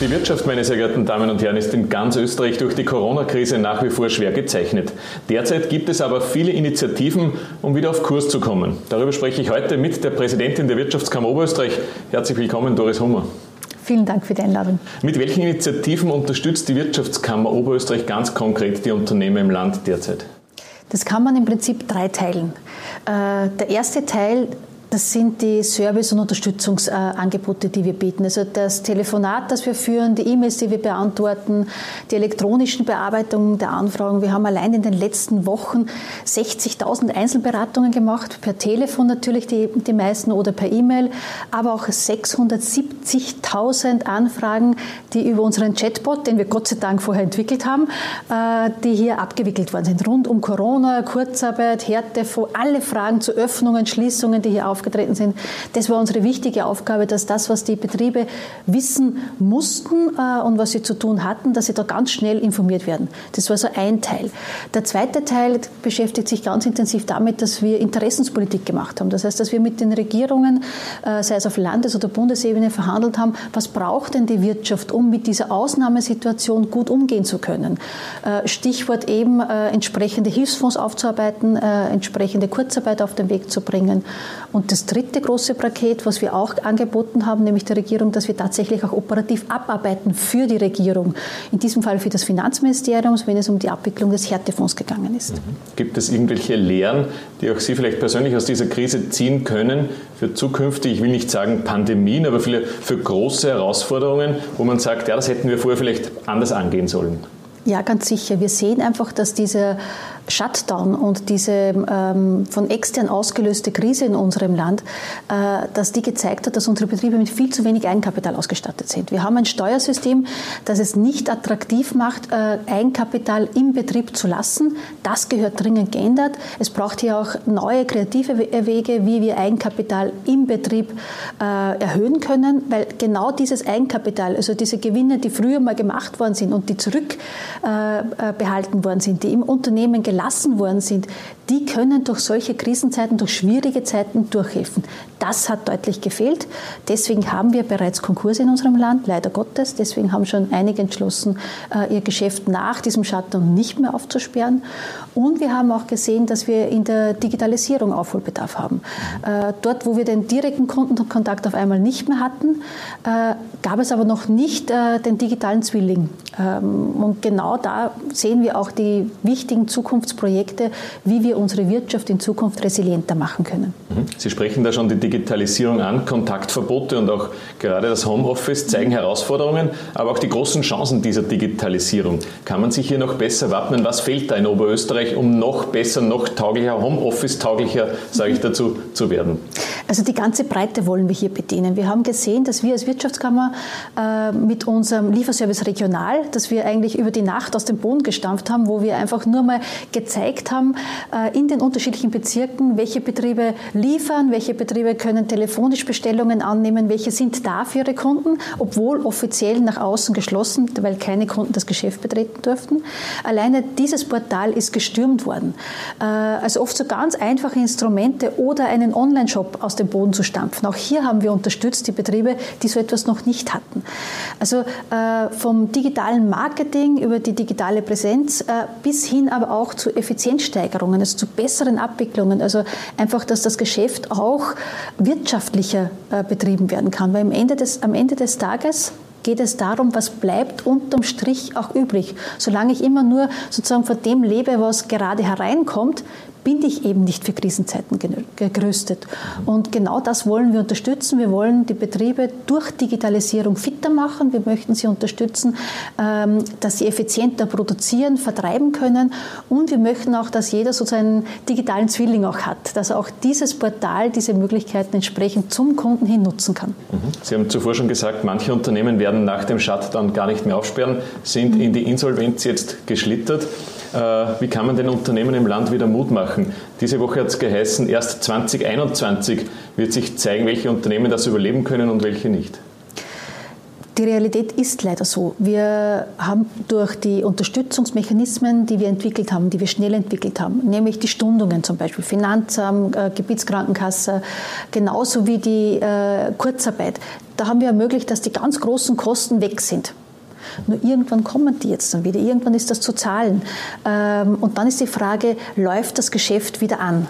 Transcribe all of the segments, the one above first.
Die Wirtschaft, meine sehr geehrten Damen und Herren, ist in ganz Österreich durch die Corona-Krise nach wie vor schwer gezeichnet. Derzeit gibt es aber viele Initiativen, um wieder auf Kurs zu kommen. Darüber spreche ich heute mit der Präsidentin der Wirtschaftskammer Oberösterreich. Herzlich willkommen, Doris Hummer. Vielen Dank für die Einladung. Mit welchen Initiativen unterstützt die Wirtschaftskammer Oberösterreich ganz konkret die Unternehmen im Land derzeit? Das kann man im Prinzip drei teilen. Äh, der erste Teil das sind die Service- und Unterstützungsangebote, die wir bieten. Also das Telefonat, das wir führen, die E-Mails, die wir beantworten, die elektronischen Bearbeitungen der Anfragen. Wir haben allein in den letzten Wochen 60.000 Einzelberatungen gemacht, per Telefon natürlich die, die meisten oder per E-Mail, aber auch 670.000 Anfragen, die über unseren Chatbot, den wir Gott sei Dank vorher entwickelt haben, äh, die hier abgewickelt worden sind. Rund um Corona, Kurzarbeit, Härtefond, alle Fragen zu Öffnungen, Schließungen, die hier auf aufgetreten sind. Das war unsere wichtige Aufgabe, dass das, was die Betriebe wissen mussten äh, und was sie zu tun hatten, dass sie da ganz schnell informiert werden. Das war so ein Teil. Der zweite Teil beschäftigt sich ganz intensiv damit, dass wir Interessenspolitik gemacht haben. Das heißt, dass wir mit den Regierungen, äh, sei es auf Landes- oder Bundesebene, verhandelt haben, was braucht denn die Wirtschaft, um mit dieser Ausnahmesituation gut umgehen zu können. Äh, Stichwort eben entsprechende Hilfsfonds aufzuarbeiten, entsprechende Kurzarbeit auf den Weg zu bringen. Und das dritte große Paket, was wir auch angeboten haben, nämlich der Regierung, dass wir tatsächlich auch operativ abarbeiten für die Regierung. In diesem Fall für das Finanzministerium, wenn es um die Abwicklung des Härtefonds gegangen ist. Mhm. Gibt es irgendwelche Lehren, die auch Sie vielleicht persönlich aus dieser Krise ziehen können für zukünftige, ich will nicht sagen Pandemien, aber für, große Herausforderungen, wo man sagt, ja, das hätten wir vorher vielleicht anders angehen sollen? Ja, ganz sicher. Wir sehen einfach, dass dieser Shutdown und diese ähm, von extern ausgelöste Krise in unserem Land, äh, dass die gezeigt hat, dass unsere Betriebe mit viel zu wenig Eigenkapital ausgestattet sind. Wir haben ein Steuersystem, das es nicht attraktiv macht, äh, Eigenkapital im Betrieb zu lassen. Das gehört dringend geändert. Es braucht hier auch neue kreative Wege, wie wir Eigenkapital im Betrieb äh, erhöhen können, weil genau dieses Eigenkapital, also diese Gewinne, die früher mal gemacht worden sind und die zurückbehalten äh, äh, worden sind, die im Unternehmen gelassen worden sind, die können durch solche Krisenzeiten, durch schwierige Zeiten durchhelfen. Das hat deutlich gefehlt. Deswegen haben wir bereits Konkurse in unserem Land, leider Gottes. Deswegen haben schon einige entschlossen, äh, ihr Geschäft nach diesem Shutdown nicht mehr aufzusperren. Und wir haben auch gesehen, dass wir in der Digitalisierung Aufholbedarf haben. Äh, dort, wo wir den direkten Kundenkontakt auf einmal nicht mehr hatten, äh, gab es aber noch nicht den digitalen Zwilling. Ähm, und genau da sehen wir auch die wichtigen Zukunftsprojekte, wie wir unsere Wirtschaft in Zukunft resilienter machen können. Mhm. Sie sprechen da schon die Digitalisierung an, Kontaktverbote und auch gerade das Homeoffice zeigen Herausforderungen, aber auch die großen Chancen dieser Digitalisierung. Kann man sich hier noch besser wappnen? Was fehlt da in Oberösterreich, um noch besser, noch tauglicher, Homeoffice-tauglicher, sage ich dazu, zu werden? Also die ganze Breite wollen wir hier bedienen. Wir haben gesehen, dass wir als Wirtschaftskammer äh, mit unserem Lieferservice Regional, dass wir eigentlich über die Nacht aus dem Boden gestampft haben, wo wir einfach nur mal gezeigt haben äh, in den unterschiedlichen Bezirken, welche Betriebe liefern, welche Betriebe können telefonisch Bestellungen annehmen, welche sind da für ihre Kunden, obwohl offiziell nach außen geschlossen, weil keine Kunden das Geschäft betreten durften. Alleine dieses Portal ist gestürmt worden. Äh, also oft so ganz einfache Instrumente oder einen Online-Shop aus dem Boden zu stampfen. Auch hier haben wir unterstützt die Betriebe, die so etwas noch nicht hatten. Also äh, vom digitalen Marketing über die digitale Präsenz bis hin aber auch zu Effizienzsteigerungen, also zu besseren Abwicklungen. Also einfach, dass das Geschäft auch wirtschaftlicher äh, betrieben werden kann. Weil am Ende des, am Ende des Tages geht es darum, was bleibt unterm Strich auch übrig. Solange ich immer nur sozusagen von dem lebe, was gerade hereinkommt, bin ich eben nicht für Krisenzeiten gerüstet. Und genau das wollen wir unterstützen. Wir wollen die Betriebe durch Digitalisierung fitter machen. Wir möchten sie unterstützen, ähm, dass sie effizienter produzieren, vertreiben können. Und wir möchten auch, dass jeder so seinen digitalen Zwilling auch hat, dass er auch dieses Portal, diese Möglichkeiten entsprechend zum Kunden hin nutzen kann. Mhm. Sie haben zuvor schon gesagt, manche Unternehmen werden nach dem Shutdown gar nicht mehr aufsperren, sind in die Insolvenz jetzt geschlittert. Äh, wie kann man den Unternehmen im Land wieder Mut machen? Diese Woche hat es geheißen, erst 2021 wird sich zeigen, welche Unternehmen das überleben können und welche nicht. Die Realität ist leider so. Wir haben durch die Unterstützungsmechanismen, die wir entwickelt haben, die wir schnell entwickelt haben, nämlich die Stundungen zum Beispiel, Finanzamt, äh, Gebietskrankenkasse, genauso wie die äh, Kurzarbeit, da haben wir ermöglicht, dass die ganz großen Kosten weg sind. Nur irgendwann kommen die jetzt dann wieder, irgendwann ist das zu zahlen. Ähm, und dann ist die Frage, läuft das Geschäft wieder an?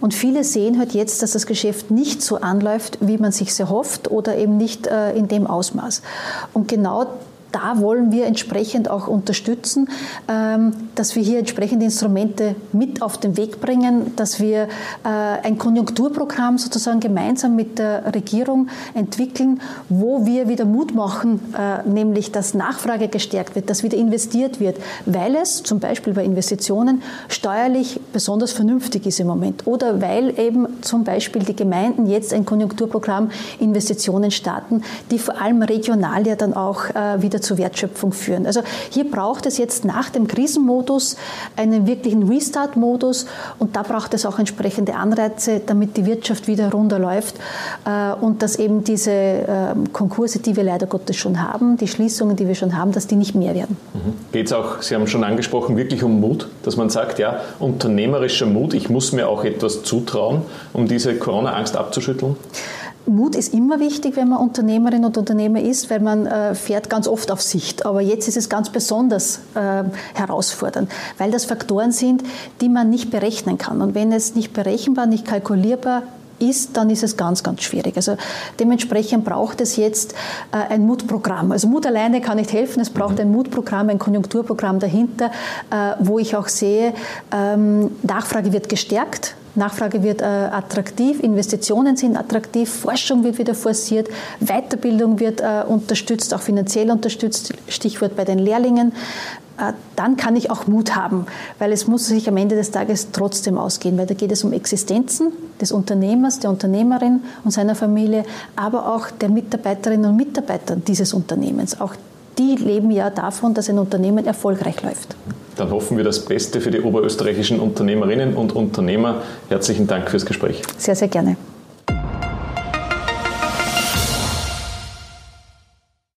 Und viele sehen halt jetzt, dass das Geschäft nicht so anläuft, wie man sich erhofft oder eben nicht äh, in dem Ausmaß. Und genau da wollen wir entsprechend auch unterstützen, ähm, dass wir hier entsprechende Instrumente mit auf den Weg bringen, dass wir äh, ein Konjunkturprogramm sozusagen gemeinsam mit der Regierung entwickeln, wo wir wieder Mut machen, äh, nämlich dass Nachfrage gestärkt wird, dass wieder investiert wird, weil es zum Beispiel bei Investitionen steuerlich besonders vernünftig ist im Moment oder weil eben zum Beispiel die Gemeinden jetzt ein Konjunkturprogramm Investitionen starten, die vor allem regional ja dann auch äh, wieder zur Wertschöpfung führen. Also hier braucht es jetzt nach dem Krisenmodus einen wirklichen Restart-Modus und da braucht es auch entsprechende Anreize, damit die Wirtschaft wieder runterläuft äh, und dass eben diese ähm, Konkurse, die wir leider Gottes schon haben, die Schließungen, die wir schon haben, dass die nicht mehr werden. Mhm. Geht es auch, Sie haben schon angesprochen, wirklich um Mut, dass man sagt, ja, unternehmerischer Mut, ich muss mir auch etwas zutrauen, um diese Corona-Angst abzuschütteln? Mut ist immer wichtig, wenn man Unternehmerin und Unternehmer ist, weil man äh, fährt ganz oft auf Sicht. Aber jetzt ist es ganz besonders äh, herausfordernd, weil das Faktoren sind, die man nicht berechnen kann. Und wenn es nicht berechenbar, nicht kalkulierbar ist, dann ist es ganz, ganz schwierig. Also dementsprechend braucht es jetzt äh, ein Mutprogramm. Also Mut alleine kann nicht helfen, es braucht ein Mutprogramm, ein Konjunkturprogramm dahinter, äh, wo ich auch sehe, ähm, Nachfrage wird gestärkt, Nachfrage wird äh, attraktiv, Investitionen sind attraktiv, Forschung wird wieder forciert, Weiterbildung wird äh, unterstützt, auch finanziell unterstützt, Stichwort bei den Lehrlingen. Äh, dann kann ich auch Mut haben, weil es muss sich am Ende des Tages trotzdem ausgehen, weil da geht es um Existenzen des Unternehmers, der Unternehmerin und seiner Familie, aber auch der Mitarbeiterinnen und Mitarbeiter dieses Unternehmens. Auch die leben ja davon, dass ein Unternehmen erfolgreich läuft. Dann hoffen wir das Beste für die oberösterreichischen Unternehmerinnen und Unternehmer. Herzlichen Dank fürs Gespräch. Sehr, sehr gerne.